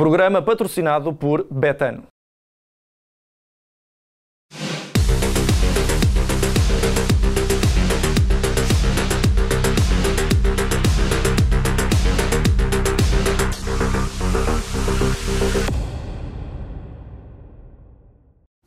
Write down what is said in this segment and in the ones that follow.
Programa patrocinado por Betano.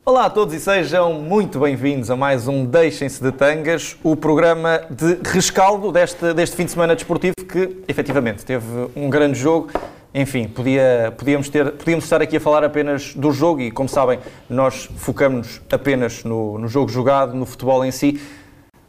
Olá a todos e sejam muito bem-vindos a mais um Deixem-se de Tangas, o programa de rescaldo deste, deste fim de semana desportivo que, efetivamente, teve um grande jogo. Enfim, podia, podíamos, ter, podíamos estar aqui a falar apenas do jogo e, como sabem, nós focamos apenas no, no jogo jogado, no futebol em si.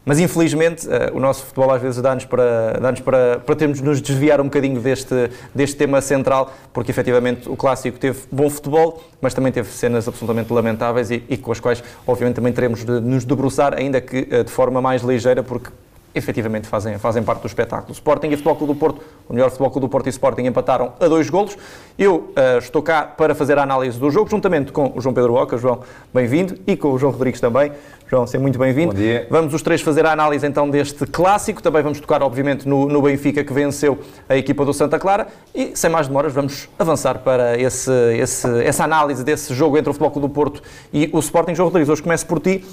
Mas infelizmente uh, o nosso futebol às vezes dá-nos para, dá para, para termos nos desviar um bocadinho deste, deste tema central, porque efetivamente o clássico teve bom futebol, mas também teve cenas absolutamente lamentáveis e, e com as quais obviamente também teremos de nos debruçar, ainda que uh, de forma mais ligeira, porque efetivamente fazem, fazem parte do espetáculo. Sporting e Futebol Clube do Porto, o melhor Futebol Clube do Porto e Sporting empataram a dois golos. Eu uh, estou cá para fazer a análise do jogo, juntamente com o João Pedro Oca. João, bem-vindo, e com o João Rodrigues também. João, seja muito bem-vindo. Bom dia. Vamos os três fazer a análise então deste clássico. Também vamos tocar, obviamente, no, no Benfica que venceu a equipa do Santa Clara. E, sem mais demoras, vamos avançar para esse, esse, essa análise desse jogo entre o Futebol Clube do Porto e o Sporting. João Rodrigues, hoje começo por ti.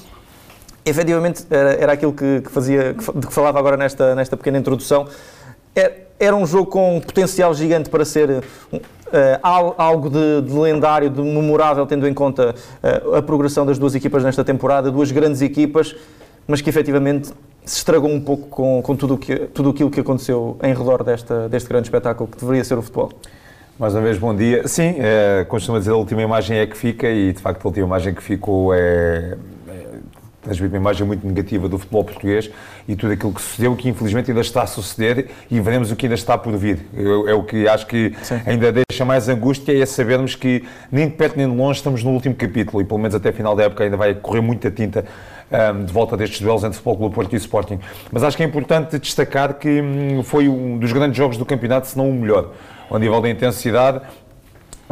Efetivamente, era, era aquilo que, que fazia, de que falava agora nesta, nesta pequena introdução. Era, era um jogo com potencial gigante para ser uh, algo de, de, lendário, de memorável, tendo em conta uh, a progressão das duas equipas nesta temporada, duas grandes equipas, mas que efetivamente se estragou um pouco com, com tudo, que, tudo aquilo que aconteceu em redor desta, deste grande espetáculo que deveria ser o futebol. Mais uma vez, bom dia. Sim, é, costuma dizer a última imagem é que fica e, de facto, a última imagem que ficou é, transmite uma imagem muito negativa do futebol português e tudo aquilo que sucedeu, que infelizmente ainda está a suceder e veremos o que ainda está por vir. Eu, é o que acho que Sim. ainda deixa mais angústia, é sabermos que nem de perto nem de longe estamos no último capítulo e pelo menos até a final da época ainda vai correr muita tinta um, de volta destes duelos entre Futebol Clube Porto e Sporting. Mas acho que é importante destacar que hum, foi um dos grandes jogos do campeonato, se não o melhor. Ao nível da intensidade,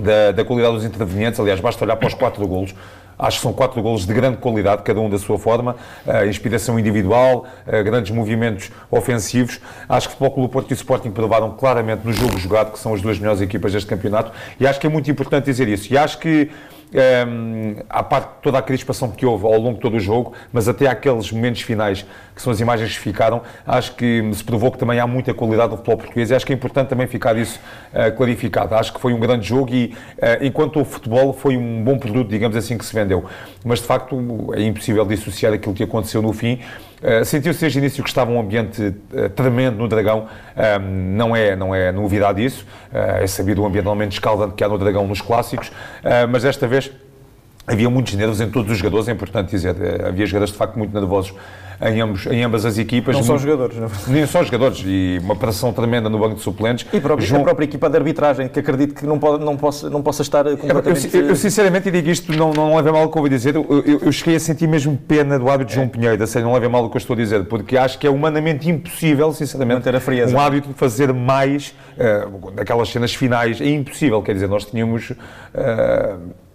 da, da qualidade dos intervenientes, aliás, basta olhar para os quatro golos. Acho que são quatro golos de grande qualidade, cada um da sua forma, uh, inspiração individual, uh, grandes movimentos ofensivos. Acho que o Futebol Clube Porto e o Sporting provaram claramente no jogo jogado que são as duas melhores equipas deste campeonato e acho que é muito importante dizer isso. E acho que um, ehm, à parte de toda a crispação que houve ao longo de todo o jogo, mas até aqueles momentos finais, que são as imagens que ficaram, acho que se provou que também há muita qualidade no futebol português e acho que é importante também ficar isso uh, clarificado. Acho que foi um grande jogo e, uh, enquanto o futebol foi um bom produto, digamos assim, que se vendeu. Mas, de facto, é impossível dissociar aquilo que aconteceu no fim Uh, Sentiu-se desde o início que estava um ambiente uh, tremendo no Dragão, uh, não, é, não é novidade isso, é sabido o ambiente normalmente escaldante que há no Dragão nos clássicos, mas desta vez havia muitos nervos em todos os jogadores, é importante dizer, havia jogadores de facto muito nervosos em, ambos, em ambas as equipas. Não só jogadores, não Nem só jogadores, e uma pressão tremenda no banco de suplentes. E próprio, João... a própria equipa de arbitragem, que acredito que não, pode, não, possa, não possa estar completamente... Eu, eu, eu sinceramente digo isto, não, não leve mal o que eu vou dizer, eu, eu, eu, cheguei a sentir mesmo pena do árbitro é. João Pinheiro, seja, não leve mal o que eu estou a dizer, porque acho que é humanamente impossível, sinceramente, um árbitro fazer mais uh, daquelas cenas finais, é impossível, quer dizer, nós tínhamos... Uh,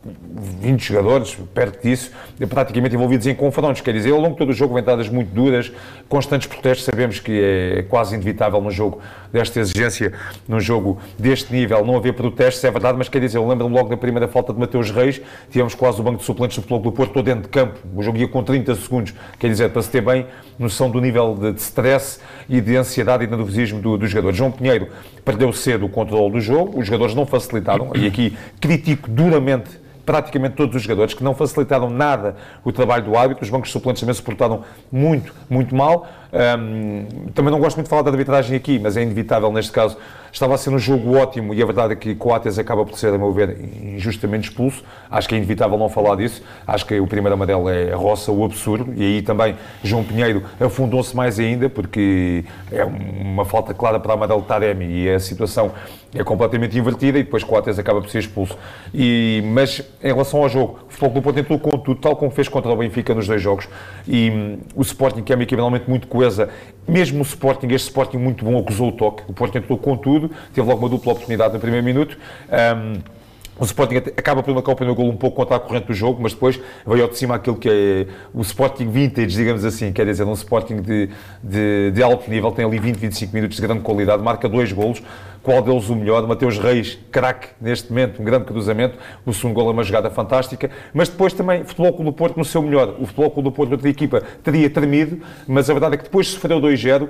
20 jogadores, perto disso, praticamente envolvidos em confrontos. Quer dizer, ao longo de todo o jogo, entradas muito duras, constantes protestos. Sabemos que é quase inevitável num jogo desta exigência, num jogo deste nível, não haver protestos, é verdade, mas quer dizer, eu lembro-me logo da primeira falta de Mateus Reis, tivemos quase o banco de suplentes do Futebol do Porto todo dentro de campo. O jogo ia com 30 segundos. Quer dizer, para se ter bem noção do nível de, de stress e de ansiedade e de nervosismo do, dos jogadores. João Pinheiro perdeu cedo o controle do jogo, os jogadores não facilitaram, e aqui critico duramente praticamente todos os jogadores, que não facilitaram nada o trabalho do árbitro. Os bancos suplentes também se portaram muito, muito mal. Um, também não gosto muito de falar da arbitragem aqui, mas é inevitável neste caso. Estava a ser um jogo ótimo e a verdade é que Coates acaba por ser, a meu ver, injustamente expulso. Acho que é inevitável não falar disso. Acho que o primeiro amarelo é roça o absurdo e aí também João Pinheiro afundou-se mais ainda porque é uma falta clara para amarelo Taremi e a situação é completamente invertida e depois Coates acaba por ser expulso. E, mas em relação ao jogo, o Futebol do Porto entrou com tudo, tal como fez contra o Benfica nos dois jogos. E um, o Sporting, que é uma realmente muito coesa, mesmo o Sporting, este Sporting muito bom, acusou o toque. O Porto entrou com tudo, teve logo uma dupla oportunidade no primeiro minuto. Um, O Sporting acaba por marcar o primeiro gol um pouco contra a corrente do jogo, mas depois veio ao de cima aquilo que é o Sporting vintage, digamos assim, quer dizer, um Sporting de, de, de alto nível, tem ali 20, 25 minutos de grande qualidade, marca dois golos, qual deles o melhor? Mateus Reis, craque neste momento, um grande cruzamento, o segundo gol é uma jogada fantástica, mas depois também Futebol Clube do Porto no seu melhor. O Futebol Clube do Porto, outra equipa, teria tremido, mas a verdade é que depois sofreu 2-0, Uh,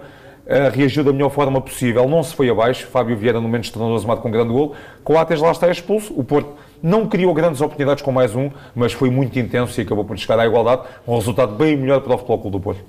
reagiu da melhor forma possível, não se foi abaixo. Fábio Vieira, no momento estrondoso, mata com um grande gol. Coates lá está expulso. O Porto não criou grandes oportunidades com mais um, mas foi muito intenso e acabou por chegar à igualdade. Um resultado bem melhor para o Futebol Clube do Porto.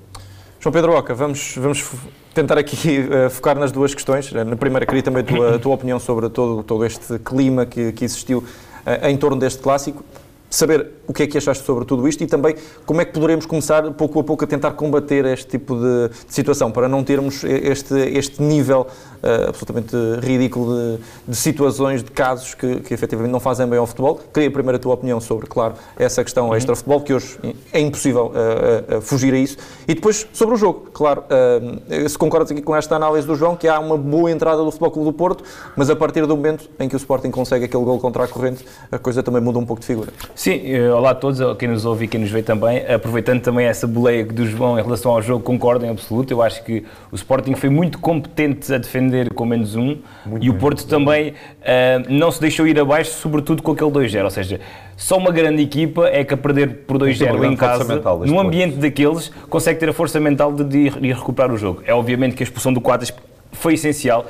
João Pedro Oca, vamos, vamos tentar aqui uh, focar nas duas questões. Na primeira, queria também a tua, a tua opinião sobre todo, todo este clima que, que existiu uh, em torno deste clássico saber o que é que achaste sobre tudo isto e também como é que poderemos começar pouco a pouco a tentar combater este tipo de, de situação para não termos este, este nível uh, absolutamente ridículo de, de, situações, de casos que, que efetivamente não fazem bem ao futebol. Queria primeiro a tua opinião sobre, claro, essa questão uhum. extra-futebol, que hoje é impossível uh, uh, fugir a isso. E depois sobre o jogo, claro, se concordas aqui com esta análise do João, que há uma boa entrada do Futebol Clube do Porto, mas a partir do momento em que o Sporting consegue aquele gol contra a corrente, a coisa também muda um pouco de figura. Sim, olá a todos, quem nos ouve e quem nos vê também. Aproveitando também essa boleia do João em relação ao jogo, concordo em absoluto. Eu acho que o Sporting foi muito competente a defender com menos um muito e o Porto também uh, não se deixou ir abaixo, sobretudo com aquele 2-0. Ou seja, só uma grande equipa é que a perder por 2-0 em casa, num ambiente Porto. daqueles, consegue ter a força mental de, de ir recuperar o jogo. É obviamente que a expulsão do Quadras foi essencial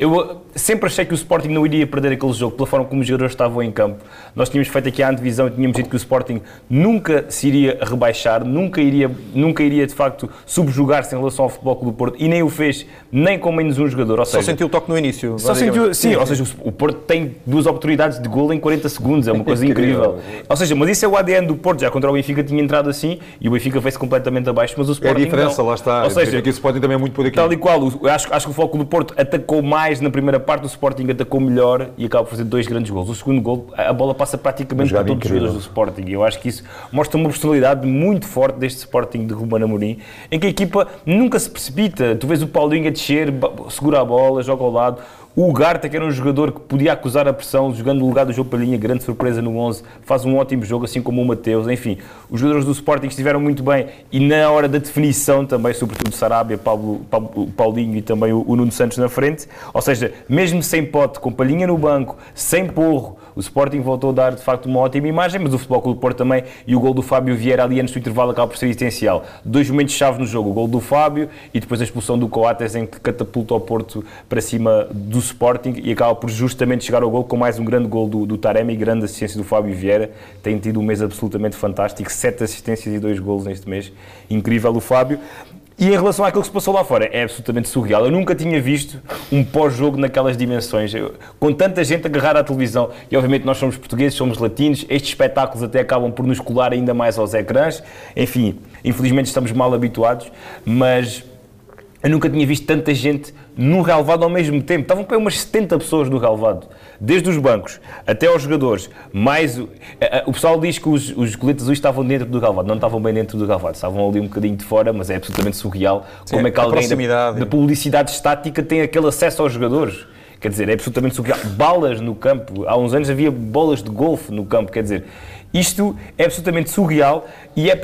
eu sempre achei que o Sporting não iria perder aquele jogo pela forma como os jogadores estavam em campo. Nós tínhamos feito aqui a antevisão e tínhamos dito que o Sporting nunca se iria rebaixar, nunca iria, nunca iria de facto subjugar-se em relação ao Futebol Clube do Porto e nem o fez nem com menos um jogador. Ou só sentiu o toque no início. Só sentiu, sim, sim, ou seja, o Porto tem duas oportunidades de gol em 40 segundos, é uma coisa incrível. Ou seja, mas isso é o ADN do Porto, já contra o Benfica tinha entrado assim e o Benfica fez completamente abaixo, mas o Sporting É a diferença, não. lá está. Ou seja, o Sporting também é muito por aqui. Tal e qual, acho, acho que o Futebol Clube do Porto atacou mais na primeira parte Sporting atacou melhor e acaba por fazer dois grandes gols. O segundo gol, a bola passa praticamente para todos incrível. os jogadores do Sporting. E eu acho que isso mostra uma personalidade muito forte deste Sporting de Ruben Amorim, em que a equipa nunca se precipita. Tu vês o Paulinho a descer, segura a bola, joga ao lado. O Garta, que era um jogador que podia acusar a pressão, jogando no lugar do João Palhinha, grande surpresa no 11, faz um ótimo jogo, assim como o Mateus. Enfim, os jogadores do Sporting estiveram muito bem e na hora da definição também, sobretudo Sarabia, Pablo, Pablo, Paulinho e também o, o Nuno Santos na frente. Ou seja, mesmo sem pote, com Palhinha no banco, sem porro, o Sporting voltou a dar de facto uma ótima imagem, mas o Futebol Clube Porto também e o gol do Fábio Vieira ali antes do intervalo acaba por ser essencial. Dois momentos-chave no jogo, o gol do Fábio e depois a expulsão do Coates em que catapulta o Porto para cima do Sporting e acaba por justamente chegar ao gol com mais um grande gol do, do Taremi e grande assistência do Fábio Vieira. Tem tido um mês absolutamente fantástico, sete assistências e dois golos neste mês. Incrível o Fábio. E em relação àquilo que se passou lá fora, é absolutamente surreal. Eu nunca tinha visto um pós-jogo naquelas dimensões, eu, com tanta gente agarrar à televisão. E obviamente nós somos portugueses, somos latinos, estes espetáculos até acabam por nos colar ainda mais aos ecrãs. Enfim, infelizmente estamos mal habituados, mas eu nunca tinha visto tanta gente no relevado ao mesmo tempo. Estavam para umas 70 pessoas no relevado, desde os bancos até aos jogadores. Mais o, o pessoal diz que os, os coletes azuis estavam dentro do relevado, não estavam bem dentro do relevado, estavam ali um bocadinho de fora, mas é absolutamente surreal Sim, como é que alguém da, da publicidade estática tem aquele acesso aos jogadores. Quer dizer, é absolutamente surreal. Balas no campo. Há uns anos havia bolas de golfe no campo. Quer dizer, isto é absolutamente surreal e, é,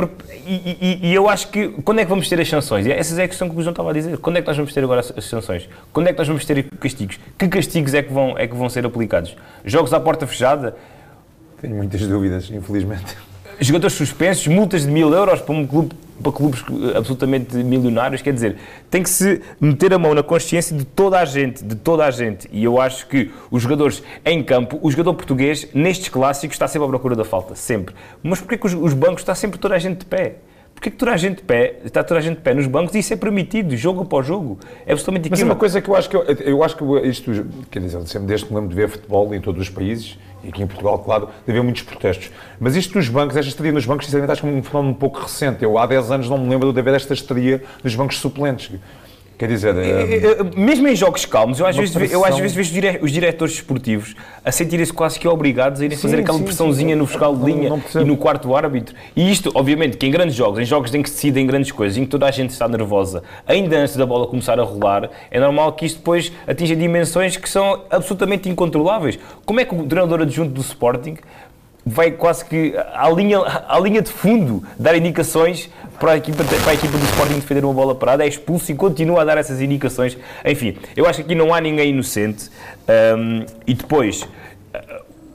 e, e, e, eu acho que quando é que vamos ter as sanções? E essas é a questão que o João estava a dizer. Quando é que nós vamos ter agora as sanções? Quando é que nós vamos ter castigos? Que castigos é que vão, é que vão ser aplicados? Jogos à porta fechada? Tenho muitas dúvidas, infelizmente. Jogadores suspensos, multas de mil euros para um clube para clubes absolutamente milionários, quer dizer, tem que se meter a mão na consciência de toda a gente, de toda a gente. E eu acho que os jogadores em campo, o jogador português, nestes clássicos, está sempre à procura da falta, sempre. Mas porquê que os, os bancos está sempre toda a gente de pé? Porquê que toda a gente de pé, está toda a gente de pé nos bancos e isso é permitido, jogo após jogo? É absolutamente Mas é uma coisa que eu acho que eu, eu acho que isto, quer dizer, sempre desde que me lembro de ver futebol em todos os países, e aqui em Portugal, claro, haver muitos protestos. Mas isto dos bancos, esta estadia nos bancos, sinceramente, acho que é um fenómeno um pouco recente. Eu há 10 anos não me lembro de haver esta estadia nos bancos suplentes. Quer dizer, é, mesmo em jogos calmos, eu às, vezes, eu às vezes vejo os diretores esportivos a sentirem-se quase que obrigados a irem sim, fazer aquela sim, pressãozinha sim. no fiscal de linha não, não e no quarto árbitro. E isto, obviamente, que em grandes jogos, em jogos em que se decidem grandes coisas, em que toda a gente está nervosa, ainda antes da bola começar a rolar, é normal que isto depois atinja dimensões que são absolutamente incontroláveis. Como é que o treinador adjunto do Sporting vai quase que à linha, à linha de fundo dar indicações para a, equipa, para a equipa do Sporting defender uma bola parada, é expulso e continua a dar essas indicações. Enfim, eu acho que aqui não há ninguém inocente. Um, e depois,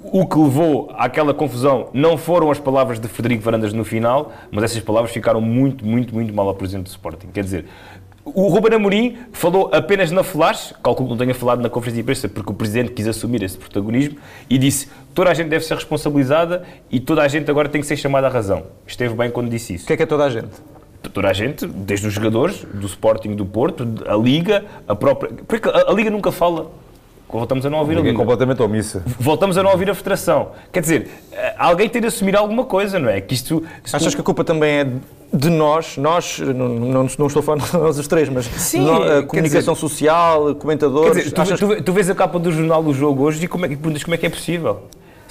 o que levou àquela confusão não foram as palavras de Frederico Varandas no final, mas essas palavras ficaram muito, muito, muito mal ao presidente do Sporting. Quer dizer, o Ruben Amorim falou apenas na flash, calculo que não tenha falado na conferência de imprensa, porque o Presidente quis assumir esse protagonismo, e disse toda a gente deve ser responsabilizada e toda a gente agora tem que ser chamada à razão. Esteve bem quando disse isso. O que é que é toda a gente? Toda a gente, desde os jogadores, do Sporting do Porto, a Liga, a própria... Porque a, a Liga nunca fala voltamos a não ouvir a, a Liga. completamente omissa. Voltamos a não ouvir a Federação. Quer dizer, eh, alguém tem de assumir alguma coisa, não é? Que isto, Achas tu... que a culpa também é de nós, nós, não, não, não estou falando de nós os três, mas Sim, a comunicação dizer, social, comentadores. Dizer, tu, tu, tu, vês a capa do jornal do jogo hoje e como é, perguntas como é que é possível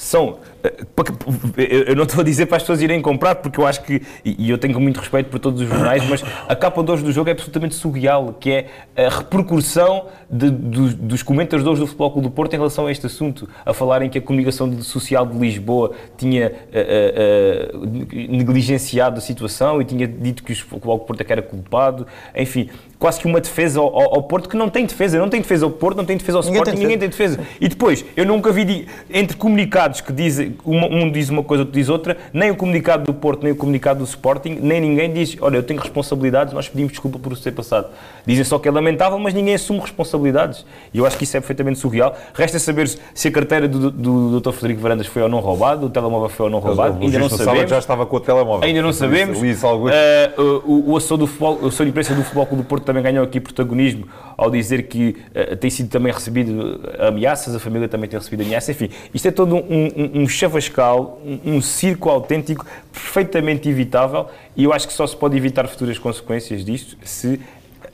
são. Eh, eu não estou a dizer para as pessoas irem comprar, porque eu acho que, e eu tenho muito respeito por todos os jornais, mas a capa de hoje do jogo é absolutamente surreal, que é a repercussão de, de, dos comentadores do Futebol Clube do Porto em relação a este assunto, a falarem que a comunicação social de Lisboa tinha uh, uh, negligenciado a situação e tinha dito que o Futebol do Porto é era culpado, enfim, quase que uma defesa ao, ao, Porto que não tem defesa. Não tem defesa ao Porto, não tem defesa ao ninguém Sporting, tem ninguém tem defesa. E depois, eu nunca vi entre comunicados que dizem, um diz uma coisa, outro diz outra, nem o comunicado do Porto, nem o comunicado do Sporting, nem ninguém diz, olha, eu tenho responsabilidades, nós pedimos desculpa por isso ter passado. Dizem só que é lamentável, mas ninguém assume responsabilidades. E eu acho que isso é perfeitamente surreal. Resta saber se a carteira do, do, do Dr. Frederico Varandas foi ou não roubado, o telemóvel foi ou não roubado, ainda não sabemos. já estava com o telemóvel. Ainda não sabemos. Uh, o, o assessor do futebol, o assessor de imprensa do Futebol Clube do Porto também ganhou aqui protagonismo ao dizer que uh, tem sido também recebido ameaças, a família também tem recebido ameaças, enfim, isto é todo um, um, um chavascal, um, um circo autêntico perfeitamente evitável e eu acho que só se pode evitar futuras consequências disto se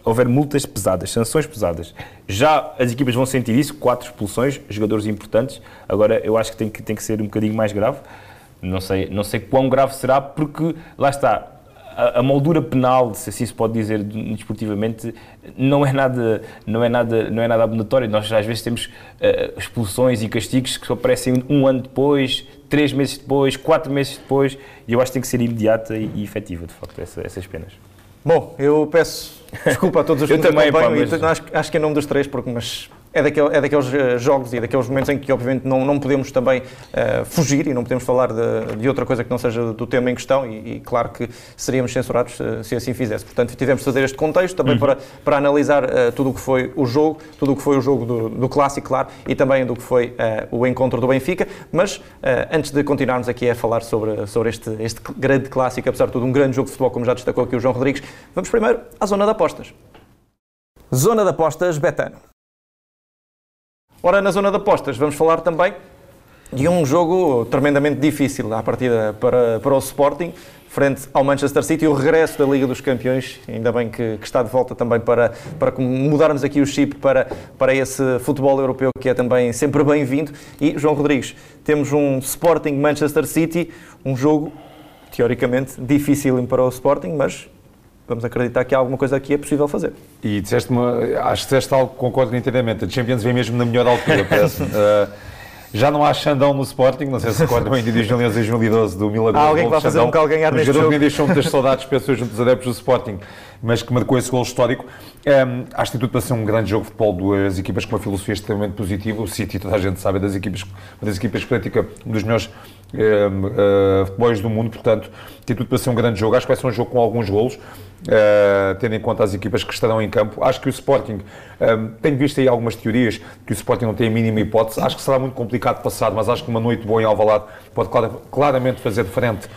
houver multas pesadas, sanções pesadas. Já as equipas vão sentir isso, quatro expulsões, jogadores importantes. Agora eu acho que tem que, tem que ser um bocadinho mais grave. Não sei, não sei quão grave será, porque lá está, a, a, moldura penal, se assim se pode dizer desportivamente, não é nada, não é nada, não é nada abonatório. Nós às vezes temos uh, expulsões e castigos que só aparecem um ano depois, três meses depois, quatro meses depois, e eu acho que tem que ser imediata e, e efetiva, de facto, essa, essas penas. Bom, eu peço desculpa a todos os que nos também, pá, mas... acho, acho que em nome dos três, porque, mas é, daquele, é daqueles uh, jogos e daqueles momentos em que, obviamente, não, não podemos também uh, fugir e não podemos falar de, de, outra coisa que não seja do tema em questão e, e claro que seríamos censurados uh, se assim fizesse. Portanto, tivemos de fazer este contexto também uhum. para, para analisar tudo o que foi o jogo, tudo o que foi o jogo do, do Clássico, claro, e também do que foi o encontro do Benfica. Mas, antes de continuarmos aqui a falar sobre, sobre este, este grande Clássico, apesar de tudo um grande jogo de futebol, como já destacou aqui o João Rodrigues, vamos primeiro à zona de apostas. Zona de apostas Betano. Ora, na zona de apostas, vamos falar também de um jogo tremendamente difícil à partida para, para o Sporting, frente ao Manchester City, o regresso da Liga dos Campeões, ainda bem que, que, está de volta também para, para mudarmos aqui o chip para, para esse futebol europeu que é também sempre bem-vindo. E, João Rodrigues, temos um Sporting Manchester City, um jogo teoricamente difícil para o Sporting, mas vamos acreditar que há alguma coisa aqui é possível fazer. E disseste acho que disseste algo que concordo inteiramente. A Champions vem mesmo na melhor altura, parece. uh, já não há Xandão no Sporting, não sei se recordam ainda de 2011 e 2012 do Milan. Há alguém que vai fazer um calganhar neste jogo. Um que me deixou muitas saudades, pessoas junto dos adeptos do Sporting, mas que marcou esse gol histórico. Um, acho que tudo para ser um grande jogo de futebol, duas equipas com uma filosofia extremamente positiva. O City, toda a gente sabe, é das equipas, uma das equipas que pratica um dos melhores uh, uh, futebols do mundo, portanto, tem tudo para ser um grande jogo. Acho que vai ser um jogo com alguns golos. Uh, tendo em conta as equipas que estarão em campo. Acho que o Sporting, um, tenho visto aí algumas teorias que o Sporting não tem a mínima hipótese. Acho que será muito complicado passar, mas acho que uma noite boa em Alvalade pode claramente fazer frente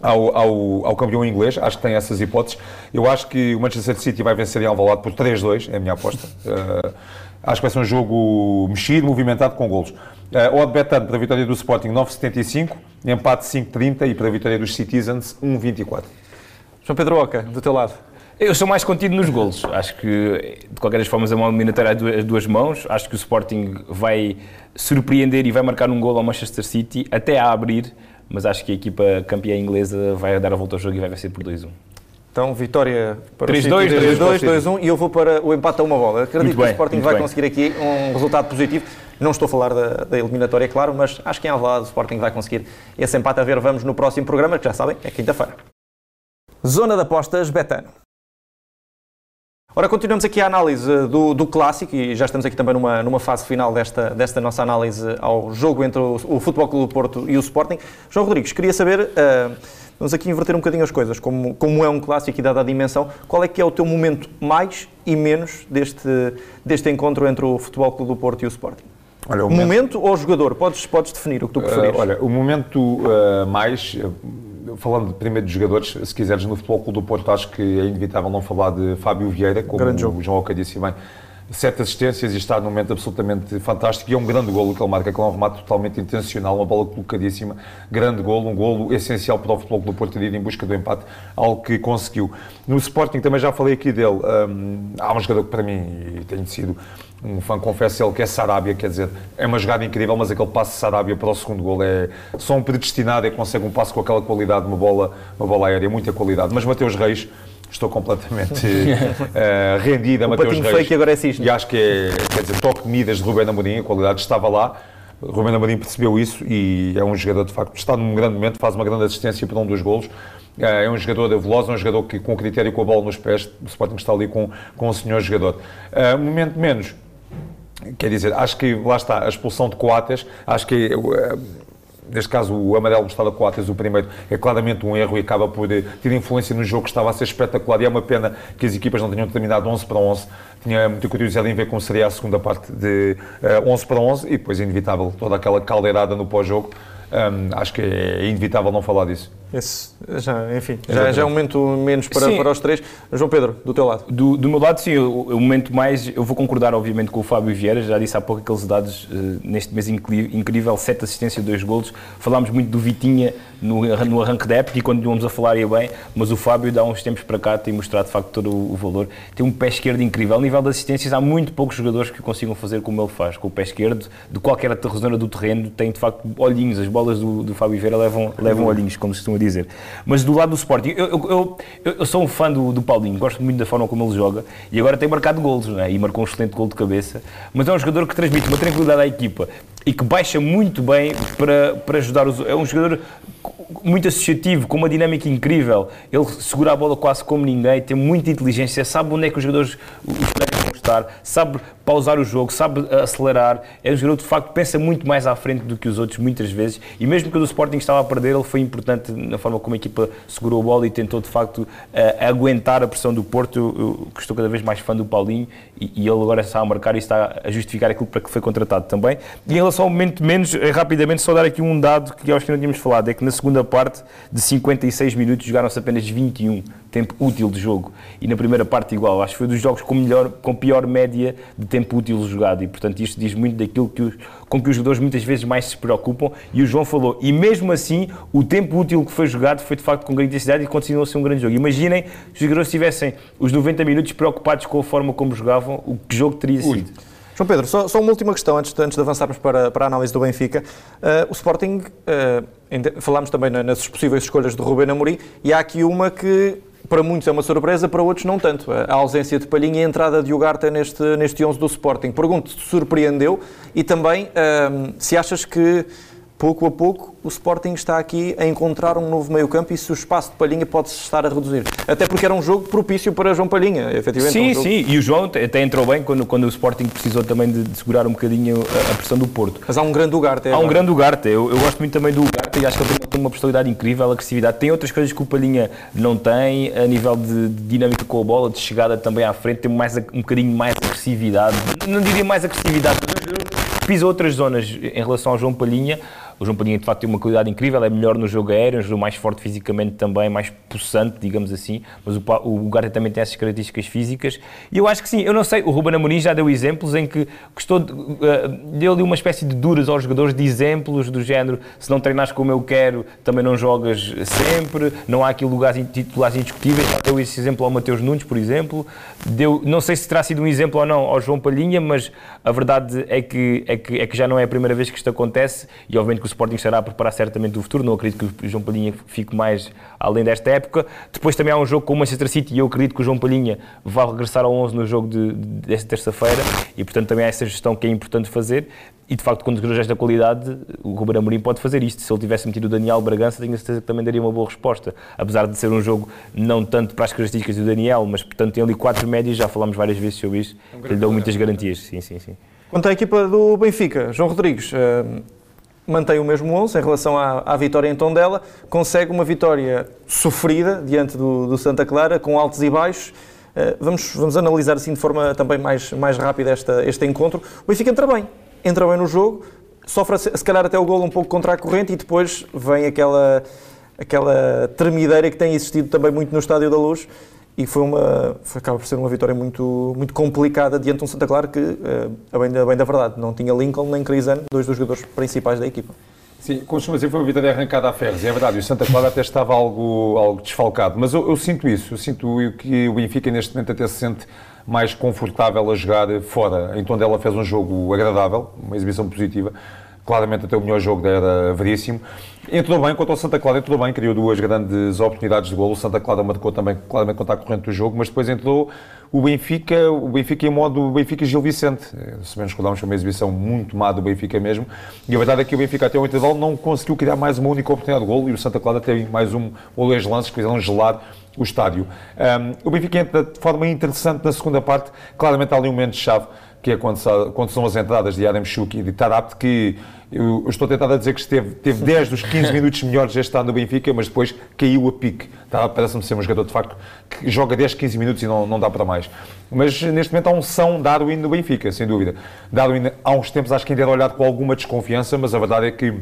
ao, ao, ao, campeão inglês, acho que tem essas hipóteses. Eu acho que o Manchester City vai vencer em Alvalade por 3-2, é a minha aposta. Uh, acho que vai ser um jogo mexido, movimentado, com golos. Uh, Odd Betano para a vitória do Sporting 9,75, empate 5,30 e para a vitória dos Citizens 1,24. João Pedro Oca, do teu lado. Eu sou mais contido nos golos. Acho que, de qualquer das formas, é uma eliminatória a duas mãos. Acho que o Sporting vai surpreender e vai marcar um gol ao Manchester City, até a abrir, mas acho que a equipa campeã inglesa vai dar a volta ao jogo e vai vencer por 2-1. Então, vitória para 3-2, 3-2, 2-1 e eu vou para o empate a uma bola. Acredito que o Sporting vai bem. conseguir aqui um resultado positivo. Não estou a falar da, da eliminatória, é claro, mas acho que em Alvalade o Sporting vai conseguir esse empate a ver. Vamos no próximo programa, que já sabem, é quinta-feira. Zona de apostas Betano. Ora, continuamos aqui a análise do, do, clássico e já estamos aqui também numa, numa fase final desta, desta nossa análise ao jogo entre o, o Futebol Clube do Porto e o Sporting. João Rodrigues, queria saber, uh, vamos aqui inverter um bocadinho as coisas, como, como é um clássico e dada a dimensão, qual é que é o teu momento mais e menos deste, deste encontro entre o Futebol Clube do Porto e o Sporting? Olha, o momento, momento ou jogador? Podes, podes definir o que tu preferires. Uh, olha, o momento uh, mais falando primeiro de jogadores, se quiseres, no Futebol Clube do Porto, acho que é inevitável não falar de Fábio Vieira, como o João Oca disse bem. Sete assistências e está num momento absolutamente fantástico. E é um grande golo que ele marca, que é um remate totalmente intencional, uma bola colocadíssima. Grande golo, um golo essencial para o Futebol do Porto ir em busca do empate, algo que conseguiu. No Sporting também já falei aqui dele. Um, há um jogador que para mim tem sido um fã confessa ele que é Sarabia, quer dizer, é uma jogada incrível, mas aquele passo de Sarabia para o segundo gol é só um predestinado e consegue um passo com aquela qualidade, uma bola, uma bola aérea, muita qualidade. Mas Mateus Reis, estou completamente uh, rendido a Mateus Reis. Fake agora é cisne. E acho que é, quer dizer, toque de Midas de Rubén Amorim, a qualidade estava lá. Rubén Amorim percebeu isso e é um jogador, de facto, está num grande momento, faz uma grande assistência para um dos golos. Eh, é um jogador veloz, é um jogador que, com critério com a bola nos pés, o Sporting está ali com, com o senhor jogador. Uh, momento menos, Quer dizer, acho que lá está, a expulsão de Coates, acho que eh, neste caso o amarelo mostrado a Coates, o primeiro, é claramente um erro e acaba por eh, ter influência no jogo que estava a ser espetacular. E é uma pena que as equipas não tenham terminado 11 para 11. Tinha muita curiosidade em ver como seria a segunda parte de uh, eh, 11 para 11 e depois, inevitável, toda aquela caldeirada no pós-jogo. Um, acho que é inevitável não falar disso. Esse, já, enfim, já, já, é um momento menos para, para os três. João Pedro, do teu lado? Do, do meu lado, sim, o, o, momento mais. Eu vou concordar, obviamente, com o Fábio Vieira. Já disse há pouco aqueles dados uh, neste mês incrível: sete assistências, dois golos. Falámos muito do Vitinha no, no arranque da época e quando íamos a falar ia bem, mas o Fábio, dá uns tempos para cá, tem mostrado de facto todo o, o valor. Tem um pé esquerdo incrível. Ao nível de assistências, há muito poucos jogadores que consigam fazer como ele faz. Com o pé esquerdo, de qualquer zona do terreno, tem de facto olhinhos. As bolas do, do Fábio Vieira levam, levam olhinhos, como se costuma dizer. Mas do lado do Sporting, eu, eu, eu, eu sou um fã do, do, Paulinho, gosto muito da forma como ele joga e agora tem marcado golos, é? e marcou um excelente gol de cabeça. Mas é um jogador que transmite uma tranquilidade à equipa e que baixa muito bem para, para ajudar os. É um jogador muito associativo, com uma dinâmica incrível. Ele segura a bola quase como ninguém, tem muita inteligência, sabe onde é que os jogadores, os sabe pausar o jogo, sabe acelerar. É um jogador que de facto pensa muito mais à frente do que os outros, muitas vezes. E mesmo que o Sporting estava a perder, ele foi importante na forma como a equipa segurou a bola e tentou de facto aguentar a pressão do Porto. Eu, eu, estou cada vez mais fã do Paulinho e, e, ele agora está a marcar e está a justificar aquilo para que foi contratado também. E em relação ao momento menos, é rapidamente só dar aqui um dado que acho que não tínhamos falado: é que na segunda parte de 56 minutos jogaram-se apenas 21 tempo útil de jogo. E na primeira parte igual, acho que foi dos jogos com, melhor, com pior média de tempo útil jogado e portanto isto diz muito daquilo que os, com que os jogadores muitas vezes mais se preocupam e o João falou, e mesmo assim o tempo útil que foi jogado foi de facto com grande intensidade e continuou a ser um grande jogo. Imaginem se os jogadores tivessem os 90 minutos preocupados com a forma como jogavam, o que jogo teria sido. Ui. João Pedro, só, só, uma última questão antes de, antes de avançarmos para, para a análise do Benfica. Uh, o Sporting, uh, falámos também nas possíveis escolhas de Rubén Amorim, e há aqui uma que para muitos é uma surpresa, para outros não tanto. A ausência de Palhinha e a entrada de Ugarte neste, neste 11 do Sporting. Pergunto se surpreendeu e também um, se achas que pouco a pouco, o Sporting está aqui a encontrar um novo meio-campo e se o espaço de Palhinha pode estar a reduzir. Até porque era um jogo propício para João Palhinha, efetivamente. Sim, um jogo... sim, e o João até entrou bem quando, quando o Sporting precisou também de, de segurar um bocadinho a, a, pressão do Porto. Mas há um grande Ugarte. É há um grande Ugarte, eu, eu, gosto muito também do Ugarte e acho que ele tem uma personalidade incrível, agressividade. Tem outras coisas que o Palhinha não tem, a nível de, de dinâmica com a bola, de chegada também à frente, tem mais, um bocadinho mais agressividade. Não diria mais agressividade, pisa outras zonas em relação ao João Palhinha, O João Palhinha, de facto, tem uma qualidade incrível, é melhor no jogo aéreo, é um jogo mais forte fisicamente também, mais possante, digamos assim, mas o, o também tem essas características físicas. E eu acho que sim, eu não sei, o Ruben Amorim já deu exemplos em que gostou, de, uh, deu-lhe uma espécie de duras aos jogadores de exemplos do género, se não treinares como eu quero, também não jogas sempre, não há aqui lugares titulares indiscutíveis. Deu esse exemplo ao Mateus Nunes, por exemplo. Deu, não sei se terá sido um exemplo ou não ao João Palhinha, mas a verdade é que, é que, é que já não é a primeira vez que isto acontece e obviamente o Sporting estará a preparar certamente o futuro. Não acredito que o João Palhinha fique mais além desta época. Depois também há um jogo com o Manchester City e eu acredito que o João Palhinha vai regressar ao 11 no jogo de, desta terça-feira e portanto também há essa gestão que é importante fazer. E de facto, com jogadores desta qualidade, o Ruben Amorim pode fazer isto. Se ele tivesse metido o Daniel Bragança, tenho a certeza que também daria uma boa resposta. Apesar de ser um jogo não tanto para as características do Daniel, mas portanto tem ali quatro médios, já falámos várias vezes sobre isso, é um que lhe dão muitas garantias. Sim, sim, sim. Quanto à equipa do Benfica, João Rodrigues uh, mantém o mesmo 11 em relação à, à, vitória em Tondela, consegue uma vitória sofrida diante do, do Santa Clara, com altos e baixos. Uh, vamos, vamos analisar assim de forma também mais, mais rápida esta, este encontro. O Benfica entra bem, entra bem no jogo, sofre se calhar até o gol um pouco contra a corrente e depois vem aquela, aquela tremideira que tem existido também muito no Estádio da Luz e foi uma, foi, acaba por ser uma vitória muito, muito complicada diante de um Santa Clara que, uh, a, bem, a bem da verdade, não tinha Lincoln nem Crisan, dois dos jogadores principais da equipa. Sim, costuma dizer foi uma vitória arrancada a ferros, e é verdade, o Santa Clara até estava algo, algo desfalcado, mas eu, eu sinto isso, eu sinto que o Benfica neste momento até se sente mais confortável a jogar fora. Então ela fez um jogo agradável, uma exibição positiva. Claramente até o melhor jogo era veríssimo. Entrou bem contra o Santa Clara, entrou bem, criou duas grandes oportunidades de golo. O Santa Clara marcou também claramente contra a corrente do jogo, mas depois entrou o Benfica, o Benfica em modo Benfica Gil Vicente. Se bem nos recordamos, foi uma exibição muito má do Benfica mesmo. E a verdade é que o Benfica até o intervalo não conseguiu criar mais uma única oportunidade de golo e o Santa Clara teve mais um ou dois lances que fizeram gelar o estádio. Um, o Benfica entra de forma interessante na segunda parte, claramente há ali um momento-chave, que é são as entradas de Adam Schuch e de Tarabt, que eu, eu, estou tentado a dizer que esteve, teve 10 dos 15 minutos melhores este ano no Benfica, mas depois caiu a pique. Tá? Parece-me ser um jogador, de facto, que joga 10, 15 minutos e não, não dá para mais. Mas neste momento há um São Darwin no Benfica, sem dúvida. Darwin, há uns tempos, acho que ainda era olhado com alguma desconfiança, mas a verdade é que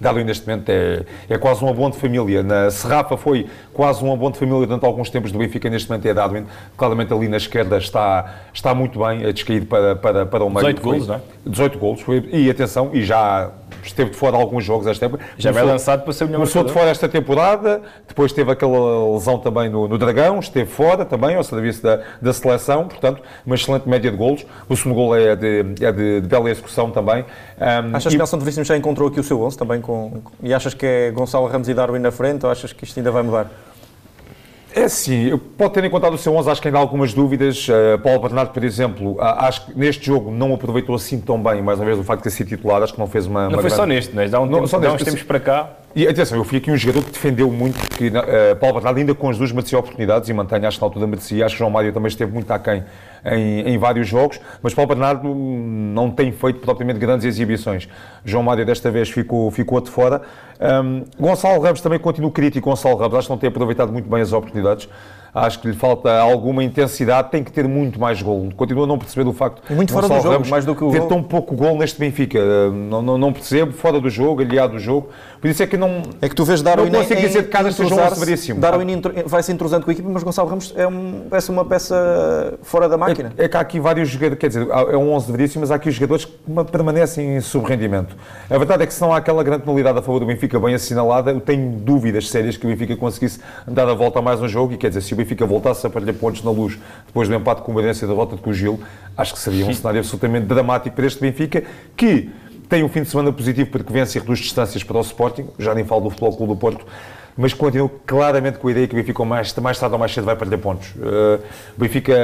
Darwin neste momento é, é quase um abono de família. Na Serrafa foi quase um abono de família durante alguns tempos do Benfica, neste momento é Darwin. Claramente ali na esquerda está, está muito bem, a descaído para, para, para o meio. 18 golos, não é? 18 golos, e atenção, e já esteve de fora alguns jogos esta época. Já vai lançado para ser o melhor Começou de fora esta temporada, depois teve aquela lesão também no, no Dragão, esteve fora também, ao serviço da, da seleção, portanto, uma excelente média de golos. O segundo gol é de, é de, de bela execução também. Um, achas e... que Nelson de Veríssimo já encontrou aqui o seu 11 também? Com, e achas que é Gonçalo Ramos e Darwin na frente ou achas que isto ainda vai mudar? É sim, pode ter encontrado o seu 11, acho que ainda há algumas dúvidas. Uh, Paulo Bernardo, por exemplo, uh, acho que neste jogo não aproveitou assim tão bem, mais uma vez, o facto de ter sido titular, acho que não fez uma. Não uma foi grande... só neste, mas é? dá, um não, tempo, só dá uns tempos para cá. E atenção, eu fui aqui um jogador que defendeu muito, que uh, Paulo Bernardo ainda com as duas merecia oportunidades e mantém, acho que na altura merecia. Acho que João Mário também esteve muito aquém em, em vários jogos, mas Paulo Bernardo não tem feito propriamente grandes exibições. João Mário desta vez ficou, ficou de fora. Um, Gonçalo Ramos também continua crítico. Gonçalo Ramos acho que não tem aproveitado muito bem as oportunidades. Acho que lhe falta alguma intensidade, tem que ter muito mais gol. Continua a não perceber do facto e muito fora do jogo, Ramos mais do que o ter tão pouco gol neste Benfica. Não, não, não percebo, fora do jogo, aliado do jogo. Por isso é que não. É que tu vês Darwin não consigo dizer de casa seja um severíssimo. Darwin vai se entrosando com a equipa, mas Gonçalo Ramos é um, parece uma peça fora da máquina. É, é que há aqui vários jogadores, quer dizer, é um 11 veríssimo, mas há aqui os jogadores que permanecem em subrendimento. A verdade é que se não há aquela grande penalidade a favor do Benfica bem assinalada, eu tenho dúvidas sérias que o Benfica conseguisse dar a volta a mais um jogo e quer dizer, se o Benfica voltasse a perder pontos na luz depois do empate com o Badência e da volta com o Gil, acho que seria um cenário absolutamente dramático para este Benfica, que tem um fim de semana positivo porque vence e reduz distâncias para o Sporting, já nem falo do Futebol Clube do Porto, mas continuo claramente com a ideia que o Benfica mais, mais tarde ou mais cedo vai perder pontos. Uh, o Benfica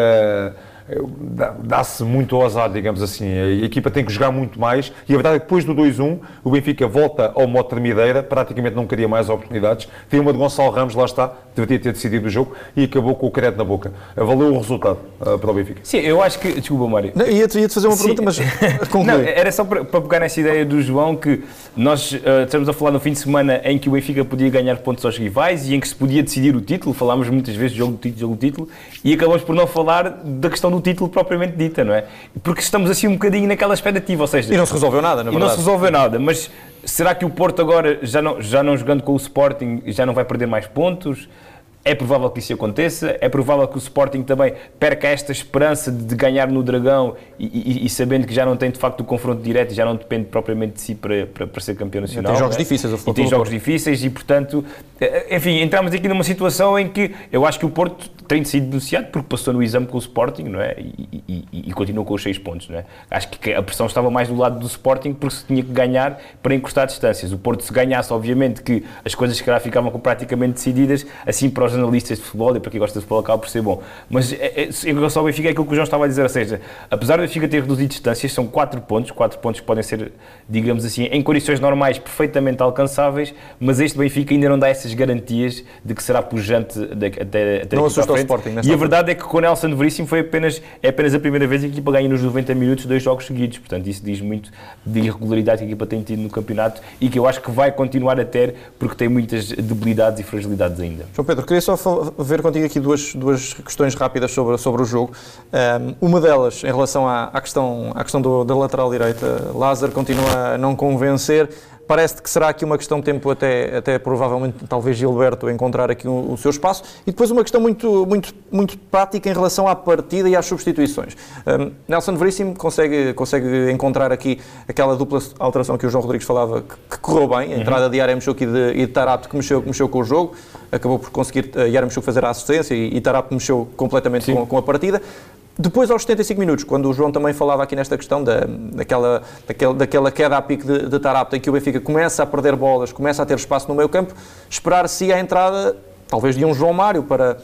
dá-se muito ao azar, digamos assim. A equipa tem que jogar muito mais e a verdade é que depois do 2-1 o Benfica volta ao modo tremideira, praticamente não queria mais oportunidades. Tem uma de Gonçalo Ramos, lá está, deveria ter decidido o jogo e acabou com o crédito na boca. Valeu o resultado uh, para o Benfica. Sim, eu acho que. Desculpa, Mário. Ia-te ia fazer uma Sim. pergunta, mas. não, era só para, para, pegar nessa ideia do João que nós uh, estamos a falar no fim de semana em que o Benfica podia ganhar pontos aos rivais e em que se podia decidir o título. Falámos muitas vezes jogo do título, jogo do título e acabamos por não falar da questão do do título propriamente dita, não é? Porque estamos assim um bocadinho naquela expectativa, ou seja... E não se resolveu nada, na verdade. E não se resolveu nada, mas será que o Porto agora, já não, já não jogando com o Sporting, já não vai perder mais pontos? É provável que isso aconteça, é provável que o Sporting também perca esta esperança de ganhar no Dragão e, e, e sabendo que já não tem de facto o confronto direto, já não depende propriamente de si para, para, para ser campeão nacional. Tem jogos é? difíceis, o e tem jogos difíceis e, portanto, eh, enfim, entramos aqui numa situação em que eu acho que o Porto tem sido denunciado porque passou no exame com o Sporting, não é? E, e, e continuou com os seis pontos, não é? Acho que a pressão estava mais do lado do Sporting porque se tinha que ganhar para encostar distâncias. O Porto, se ganhasse, obviamente, que as coisas que ficavam praticamente decididas, assim para os analistas de futebol e para quem gosta de futebol acaba por ser bom. Mas é, é, em relação ao Benfica é aquilo que o João estava a dizer, ou seja, apesar do Benfica ter reduzido distâncias, são quatro pontos, quatro pontos que podem ser, digamos assim, em condições normais, perfeitamente alcançáveis, mas este Benfica ainda não dá essas garantias de que será pujante até, até não assusta o Sporting. E a verdade é que com o Nelson Veríssimo foi apenas, é apenas a primeira vez que a equipa ganha nos 90 minutos dois jogos seguidos. Portanto, isso diz muito de irregularidade que a equipa tem tido no campeonato e que eu acho que vai continuar a ter porque tem muitas debilidades e fragilidades ainda. João Pedro, queria só ver contigo aqui duas, duas questões rápidas sobre, sobre o jogo. Um, uma delas, em relação à, à questão, à questão do, da lateral direita, Lázaro continua a não convencer. Parece que será aqui uma questão de tempo até, até provavelmente, talvez Gilberto encontrar aqui o, o, seu espaço. E depois uma questão muito, muito, muito prática em relação à partida e às substituições. Um, Nelson Veríssimo consegue, consegue encontrar aqui aquela dupla alteração que o João Rodrigues falava, que, que correu bem, a entrada uhum. de Yaremchuk e de, e de Tarato, que mexeu, que mexeu com o jogo, acabou por conseguir uh, Yaremchuk fazer a assistência e, e Tarato mexeu completamente com, com a partida. Depois, aos 75 minutos, quando o João também falava aqui nesta questão da, daquela, daquela, daquela queda a pique de, de Tarapta, em que o Benfica começa a perder bolas, começa a ter espaço no meio campo, esperar-se a entrada, talvez de um João Mário, para,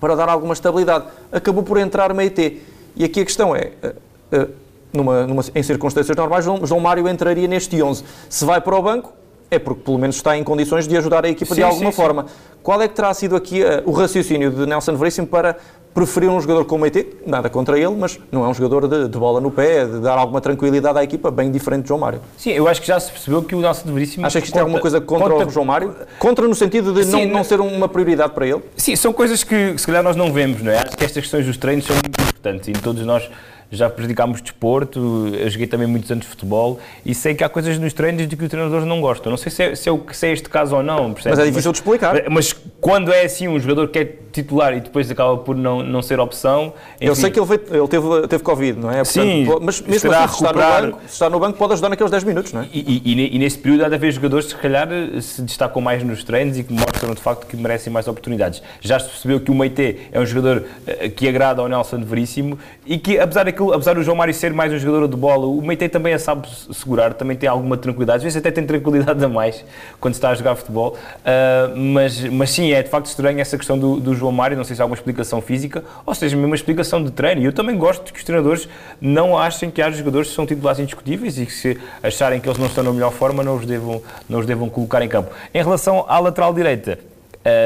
para dar alguma estabilidade. Acabou por entrar Meite. E aqui a questão é, eh, eh, numa, numa, em circunstâncias normais, João, João Mário entraria neste 11. Se vai para o banco, é porque pelo menos está em condições de ajudar a equipa sim, de alguma sim, forma. Sim. Qual é que terá sido aqui uh, o raciocínio de Nelson Veríssimo para preferir um jogador como o ET, nada contra ele, mas não é um jogador de, de, bola no pé, de dar alguma tranquilidade à equipa, bem diferente de João Mário. Sim, eu acho que já se percebeu que o Nelson Veríssimo... Acha que isto conta, é alguma coisa contra, o João Mário? Contra no sentido de não, não ser uma prioridade para ele? Sim, são coisas que se calhar nós não vemos, não é? Acho que estas questões dos treinos são muito importantes e todos nós já prejudicámos desporto, eu joguei também muitos anos de futebol e sei que há coisas nos treinos de que os treinadores não gostam. Não sei se é, se é, se é este caso ou não, percebes? Mas é difícil mas, de explicar. Mas quando é assim, um jogador que é titular e depois acaba por não, não ser opção. Enfim. Eu sei que ele, veio, ele teve, teve Covid, não é? Portanto, Sim, mas mesmo assim, se está, no banco, se está no banco, pode ajudar naqueles 10 minutos, não é? E, e, e, e nesse período há de haver jogadores que, se calhar, se destacam mais nos treinos e que mostram de facto que merecem mais oportunidades. Já se percebeu que o Meite é um jogador eh, que agrada ao Nelson Veríssimo e que, apesar, daquilo, apesar do João Mário ser mais um jogador de bola, o Meite também a sabe segurar, também tem alguma tranquilidade. Às vezes até tem tranquilidade a mais quando está a jogar futebol. Uh, mas, mas sim, é de facto estranho essa questão do, do João Mário. Não sei se há alguma explicação física, ou seja, mesmo uma explicação de treino. E eu também gosto que os treinadores não achem que há jogadores que são titulares indiscutíveis e que se acharem que eles não estão na melhor forma, não os devam, não os devam colocar em campo. Em relação à lateral direita,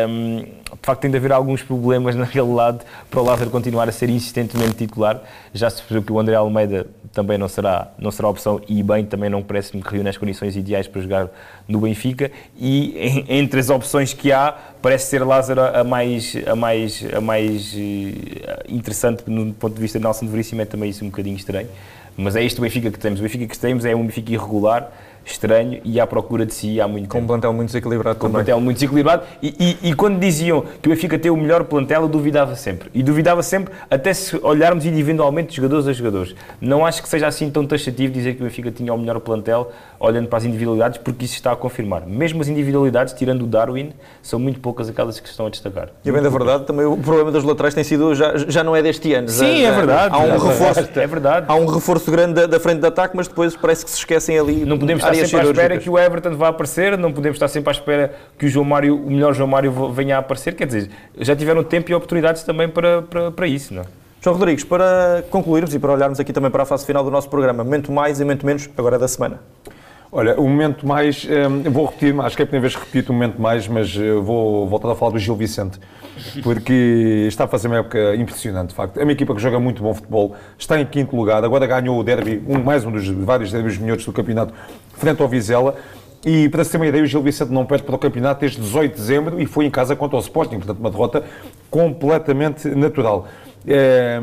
um, de facto tem de haver alguns problemas na realidade para o Lázaro continuar a ser insistentemente titular. Já se percebeu que o André Almeida também não será, não será opção e bem também não parece-me que reúne as condições ideais para jogar no Benfica. E entre as opções que há parece ser Lázaro a mais, a mais, a mais eh, interessante no ponto de vista de Nelson Veríssimo é também isso um bocadinho estranho. Mas é este Benfica que temos. O Benfica que temos é um Benfica irregular estranho e à procura de si há muito Com tempo. um plantel muito desequilibrado Com um plantel muito desequilibrado e, e, e, quando diziam que o Benfica tem o melhor plantel, eu duvidava sempre. E duvidava sempre até se olharmos individualmente de jogadores a jogadores. Não acho que seja assim tão taxativo dizer que o Benfica tinha o melhor plantel olhando para as individualidades, porque isso está a confirmar. Mesmo as individualidades, tirando o Darwin, são muito poucas aquelas que estão a destacar. E bem da verdade, também o problema das laterais tem sido, já, já não é deste ano. Sim, já, é verdade. Há um, é reforço, é verdade. há um reforço grande da, da frente de ataque, mas depois parece que se esquecem ali. Não podemos estar sempre à espera que o Everton vá aparecer, não podemos estar sempre à espera que o João Mário, o melhor João Mário venha a aparecer, quer dizer, já tiveram tempo e oportunidades também para, para, para isso, não é? João Rodrigues, para concluirmos e para olharmos aqui também para a fase final do nosso programa, momento mais e momento menos, agora é da semana. Olha, o momento mais, um, vou repetir, acho que é a primeira vez que repito o momento mais, mas eh, vou voltar a falar do Gil Vicente, porque está a fazer uma época impressionante, de facto. É uma equipa que joga muito bom futebol, está em quinto lugar, agora ganhou o derby, um, mais um dos vários derbys minhotos do campeonato, frente ao Vizela, e para se ter uma ideia, o Gil Vicente não perde para o campeonato desde 18 de dezembro e foi em casa contra o Sporting, portanto uma derrota completamente natural. É,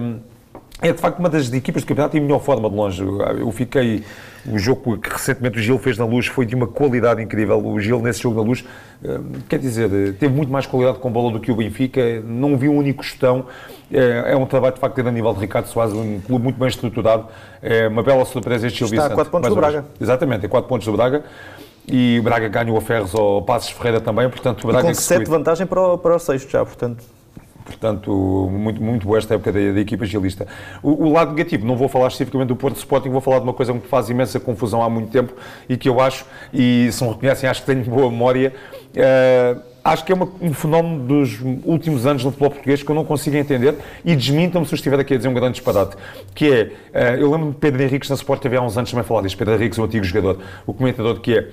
é de facto uma das equipas do campeonato em melhor forma de longe. Eu fiquei. O jogo que recentemente o Gil fez na luz foi de uma qualidade incrível. O Gil, nesse jogo na luz, eh, quer dizer, teve muito mais qualidade com bola do que o Benfica. Não vi um único chutão. É, é um trabalho de facto a nível de Ricardo Soares, um clube muito bem estruturado. É uma bela surpresa este Gil Está Vicente. a 4 pontos do Braga. Exatamente, é 4 pontos do Braga. E o Braga ganhou a Ferros ao Passos Ferreira também, portanto o Braga... E com 7 vantagem para o, para o sexto já, portanto... Portanto, muito, muito boa esta época da, da equipa agilista. O, o, lado negativo, não vou falar especificamente do Porto Sporting, vou falar de uma coisa que faz imensa confusão há muito tempo e que eu acho, e se me reconhecem, acho que tenho boa memória, uh, acho que é uma, um fenómeno dos últimos anos no futebol português que eu não consigo entender e desmintam-me se eu estiver aqui a dizer um grande disparate, que é, uh, eu lembro de Pedro Henriques na Sport TV há uns anos também falar disto, Pedro Henriques, o antigo jogador, o comentador, que é,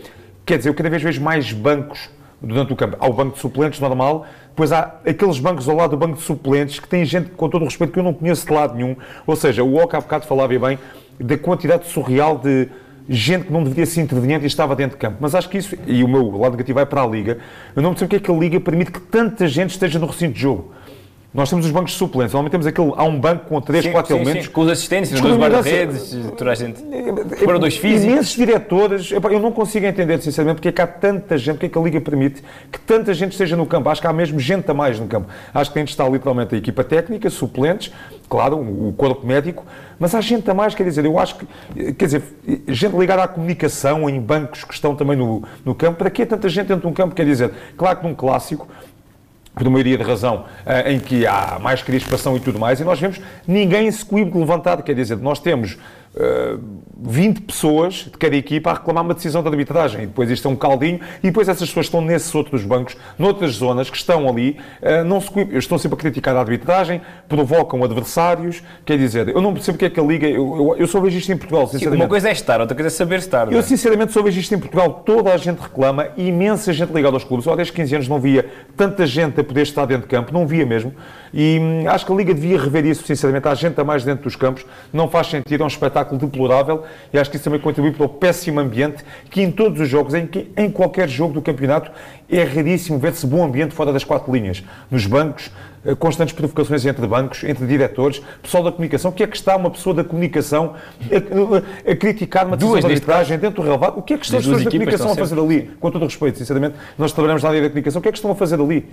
quer dizer, eu cada vez vejo mais bancos durante o campo. Há o banco de suplentes normal, depois há aqueles bancos ao lado do banco de suplentes que tem gente, com todo o respeito, que eu não conheço de lado nenhum. Ou seja, o Oca há bocado falava bem da quantidade surreal de gente que não deveria ser interveniente e estava dentro de campo. Mas acho que isso, e o meu lado negativo vai para a Liga, eu não percebo porque é que a Liga permite que tanta gente esteja no recinto de jogo. Nós temos os bancos de suplentes. Normalmente temos aquele. Há um banco com 3, 4 elementos. Sim, com os assistentes, os dois guarda-redes, toda a gente. Para dois físicos. Imensos diretores. Eu não consigo entender, sinceramente, porque é que há tanta gente, porque é que a Liga permite que tanta gente esteja no campo. Acho que há mesmo gente a mais no campo. Acho que tem de estar literalmente a equipa técnica, suplentes, claro, o corpo médico, mas há gente a mais, quer dizer, eu acho que, quer dizer, gente ligada à comunicação, em bancos que estão também no, no campo. Para que tanta gente dentro de um campo? Quer dizer, claro que num clássico por maioria de razão, eh, em que há mais crispação e tudo mais, e nós vemos ninguém se coíbe de levantar, quer dizer, nós temos 20 pessoas de cada equipa a reclamar uma decisão de arbitragem. E depois isto é um caldinho. E depois essas pessoas estão nesses outros bancos, noutras zonas, que estão ali, uh, não se estão sempre a criticar a arbitragem, provocam adversários. Quer dizer, eu não percebo o que é que a Liga. Eu, eu, eu só vejo isto em Portugal, sinceramente. Uma coisa é estar, outra coisa é saber estar. Eu, é? sinceramente, só vejo isto em Portugal. Toda a gente reclama, imensa gente ligada aos clubes. Eu há 10, 15 anos não via tanta gente a poder estar dentro de campo, não via mesmo. E hum, acho que a Liga devia rever isso, sinceramente. Há gente a mais dentro dos campos, não faz sentido, é um espetáculo deplorável e acho que isso também contribui para o péssimo ambiente que em todos os jogos, em, que, em qualquer jogo do campeonato, é raríssimo ver-se bom ambiente fora das quatro linhas. Nos bancos, eh, constantes provocações entre bancos, entre diretores, pessoal da comunicação. O que é que está uma pessoa da comunicação a, a, a criticar uma decisão de arbitragem dentro do relevado? O que é que estão as pessoas da comunicação a fazer ali? Com todo o respeito, sinceramente, nós trabalhamos na área da comunicação, o que é que estão a fazer ali?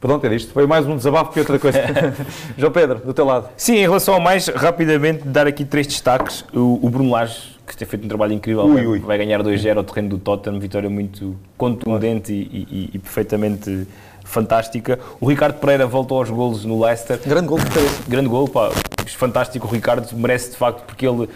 Pronto, era isto. Foi mais um desabafo que outra coisa. João Pedro, do teu lado. Sim, em relação ao mais, rapidamente, dar aqui três destaques. O, o Bruno Lage, que tem feito um trabalho incrível, ui, ui. vai ganhar 2-0 ao terreno do Tottenham, vitória muito contundente e, e, e, perfeitamente fantástica. O Ricardo Pereira voltou aos golos no Leicester. Grande gol de cabeça. Grande gol, pá. Fantástico, o Ricardo merece de facto, porque ele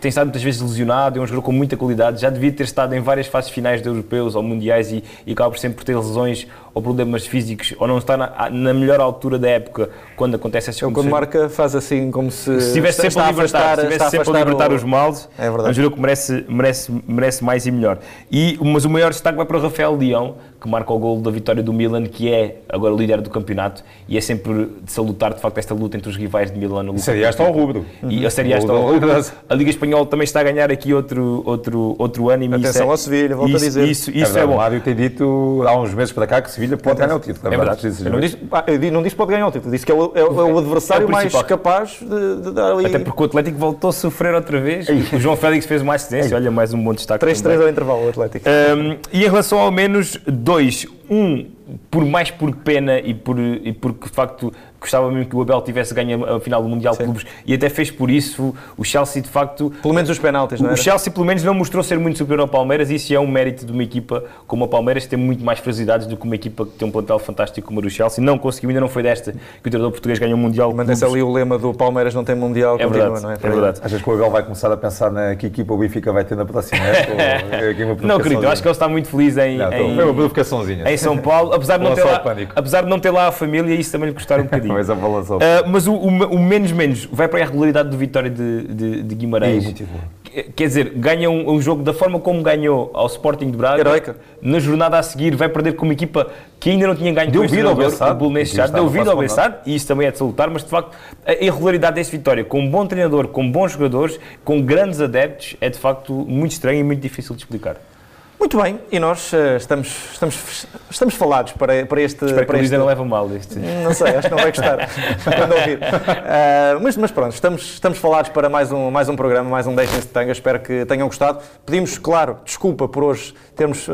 tem estado muitas vezes lesionado, é um jogador com muita qualidade, já devia ter estado em várias fases finais de europeus ou mundiais e, e acaba sempre por ter lesões ou problemas físicos ou não está na, na melhor altura da época quando acontece essa Quando marca faz assim como se, se estivesse sempre a libertar, se estivesse sempre a libertar o... os males, é verdade. é um jogador que merece, merece, merece mais e melhor. E, mas o maior destaque vai para o Rafael Leão, que marca o gol da vitória do Milan, que é agora o líder do campeonato, e é sempre de salutar, de facto, esta luta entre os rivais de Milan. A Série A está ao rubro. E a Série A está ao rubro. A Liga Espanhola também está a ganhar aqui outro, outro, outro ânimo. Atenção é, ao Sevilha, volto isso, a dizer. Isso, isso é, é bom. O Mário tem dito há uns meses para cá que Sevilha pode ganhar o título. É verdade. Eu não, disse, eu não disse pode ganhar o título, disse que é o, é o adversário é o mais capaz de, de, dar ali. Até porque o Atlético voltou a sofrer outra vez. o João Félix fez uma assistência, olha, mais um bom destaque. 3-3 ao intervalo, o Atlético. Um, e em relação ao menos dois, um, por mais por pena e, por, e porque de facto gostava mesmo que o Abel tivesse ganho a final do Mundial de Clubes e até fez por isso. O Chelsea de facto pelo menos os penaltis não é? o Chelsea pelo menos não mostrou ser muito superior ao Palmeiras e isso é um mérito de uma equipa como a Palmeiras que tem muito mais fragilidades do que uma equipa que tem um plantel fantástico como o do Chelsea. Não conseguiu ainda não foi desta que o treinador português ganhou o Mundial mantém-se ali o lema do Palmeiras não tem Mundial é continua, verdade, não é? é verdade. Achas que o Abel vai começar a pensar na que equipa o Benfica vai ter na próxima época não querido eu acho que ele está muito feliz em, não, em, em São Paulo apesar de não ter lá apesar de não ter lá a família isso também lhe custar um bocadinho mas Uh, mas o, o, o, menos menos vai para a irregularidade do Vitória de, de, de Guimarães. É, Quer dizer, ganha um, um, jogo da forma como ganhou ao Sporting de Braga. Heroica. Na jornada a seguir vai perder com uma equipa que ainda não tinha ganho deu vida ao Bessado. Deu vida ao Bessado e isso também é de salutar, mas de facto a irregularidade desse Vitória com um bom treinador, com bons jogadores, com grandes adeptos, é de facto muito estranho e muito difícil de explicar. Muito bem, e nós uh, estamos, estamos, estamos falados para, para este... Espero para que este... não leva mal isto. Não sei, acho que não vai gostar quando ouvir. Uh, mas, mas pronto, estamos, estamos falados para mais um, mais um programa, mais um Deixem-se de Tanga, espero que tenham gostado. Pedimos, claro, desculpa por hoje termos uh,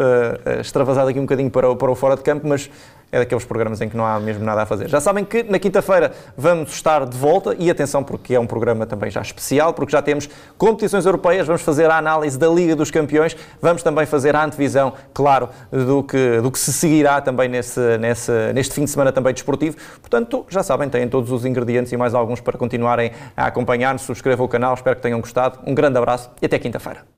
extravasado aqui um bocadinho para o, para o fora de campo, mas é daqueles programas em que não há mesmo nada a fazer. Já sabem que na quinta-feira vamos estar de volta e atenção porque é um programa também já especial, porque já temos competições europeias, vamos fazer a análise da Liga dos Campeões, vamos também fazer a antevisão, claro, do que, do que se seguirá também nesse, nesse, neste fim de semana também desportivo. Portanto, já sabem, têm todos os ingredientes e mais alguns para continuarem a acompanhar-nos. Subscrevam o canal, espero que tenham gostado. Um grande abraço e até quinta-feira.